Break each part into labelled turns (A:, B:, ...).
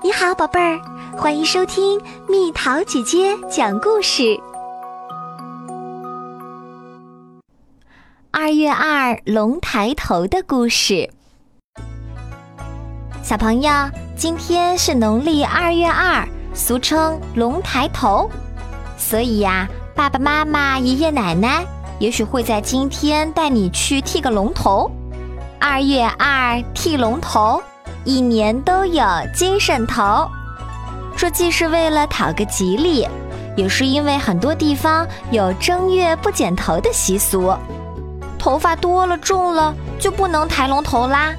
A: 你好，宝贝儿，欢迎收听蜜桃姐姐讲故事。二月二龙抬头的故事，小朋友，今天是农历二月二，俗称龙抬头，所以呀，爸爸妈妈、爷爷奶奶也许会在今天带你去剃个龙头。二月二剃龙头。一年都有精神头，这既是为了讨个吉利，也是因为很多地方有正月不剪头的习俗，头发多了重了就不能抬龙头啦。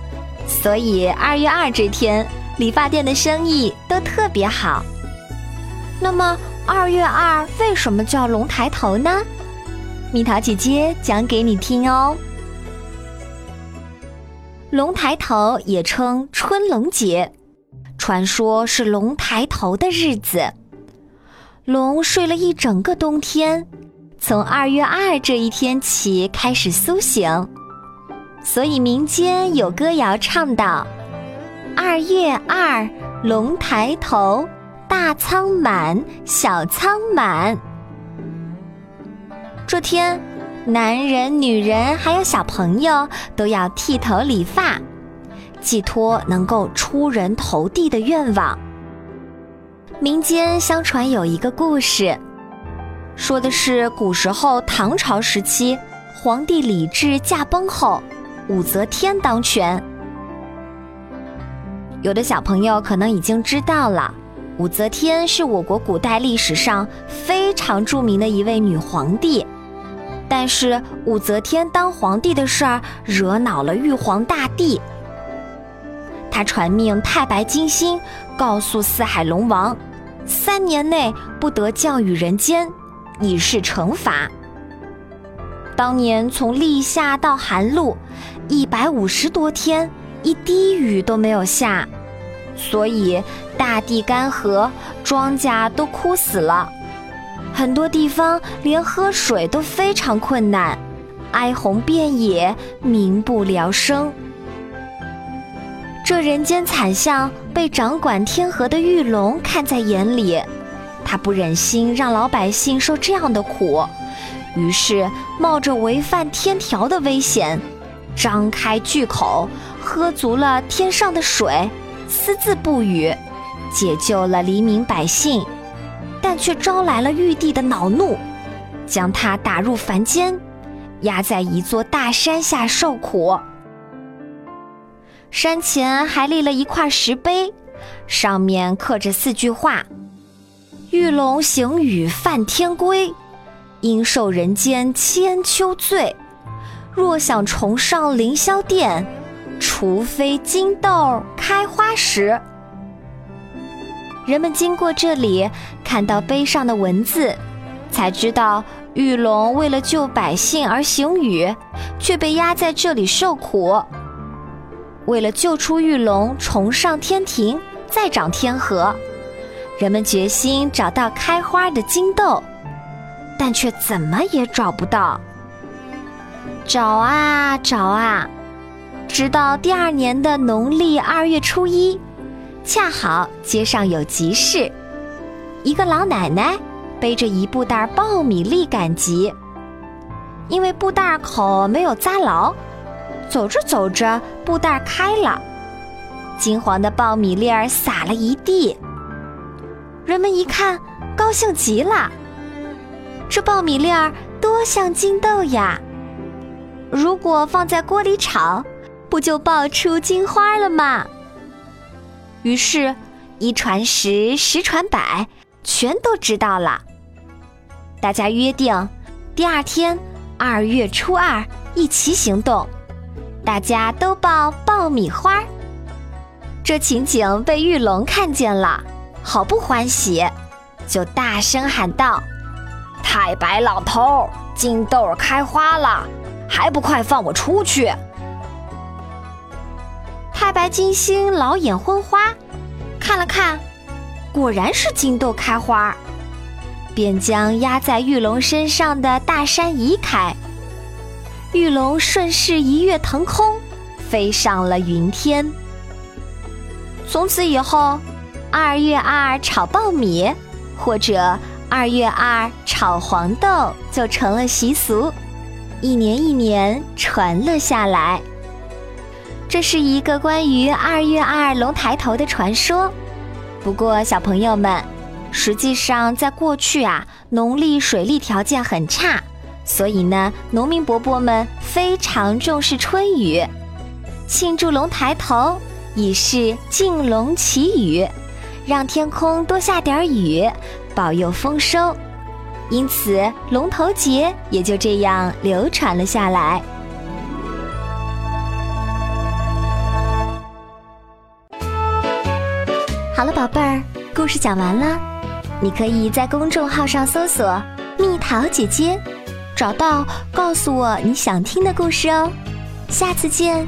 A: 所以二月二这天，理发店的生意都特别好。那么二月二为什么叫龙抬头呢？蜜桃姐姐讲给你听哦。龙抬头也称春龙节，传说是龙抬头的日子。龙睡了一整个冬天，从二月二这一天起开始苏醒，所以民间有歌谣唱道：“二月二，龙抬头，大仓满，小仓满。”这天。男人、女人还有小朋友都要剃头理发，寄托能够出人头地的愿望。民间相传有一个故事，说的是古时候唐朝时期，皇帝李治驾崩后，武则天当权。有的小朋友可能已经知道了，武则天是我国古代历史上非常著名的一位女皇帝。但是武则天当皇帝的事儿惹恼了玉皇大帝，他传命太白金星，告诉四海龙王，三年内不得降雨人间，以示惩罚。当年从立夏到寒露，一百五十多天，一滴雨都没有下，所以大地干涸，庄稼都枯死了。很多地方连喝水都非常困难，哀鸿遍野，民不聊生。这人间惨象被掌管天河的玉龙看在眼里，他不忍心让老百姓受这样的苦，于是冒着违反天条的危险，张开巨口，喝足了天上的水，私自不语，解救了黎民百姓。但却招来了玉帝的恼怒，将他打入凡间，压在一座大山下受苦。山前还立了一块石碑，上面刻着四句话：“玉龙行雨犯天规，应受人间千秋罪。若想重上凌霄殿，除非金豆开花时。”人们经过这里，看到碑上的文字，才知道玉龙为了救百姓而行雨，却被压在这里受苦。为了救出玉龙，重上天庭，再掌天河，人们决心找到开花的金豆，但却怎么也找不到。找啊找啊，直到第二年的农历二月初一。恰好街上有急事，一个老奶奶背着一布袋苞米粒赶集，因为布袋口没有扎牢，走着走着布袋开了，金黄的苞米粒儿撒了一地。人们一看，高兴极了，这苞米粒儿多像金豆呀！如果放在锅里炒，不就爆出金花了吗？于是，一传十，十传百，全都知道了。大家约定，第二天二月初二一起行动，大家都抱爆米花。这情景被玉龙看见了，好不欢喜，就大声喊道：“太白老头，金豆开花了，还不快放我出去！”太白金星老眼昏花，看了看，果然是金豆开花，便将压在玉龙身上的大山移开。玉龙顺势一跃腾空，飞上了云天。从此以后，二月二炒苞米，或者二月二炒黄豆，就成了习俗，一年一年传了下来。这是一个关于二月二龙抬头的传说。不过，小朋友们，实际上在过去啊，农历水利条件很差，所以呢，农民伯伯们非常重视春雨，庆祝龙抬头，以示敬龙祈雨，让天空多下点雨，保佑丰收。因此，龙头节也就这样流传了下来。好了，宝贝儿，故事讲完了。你可以在公众号上搜索“蜜桃姐姐”，找到告诉我你想听的故事哦。下次见。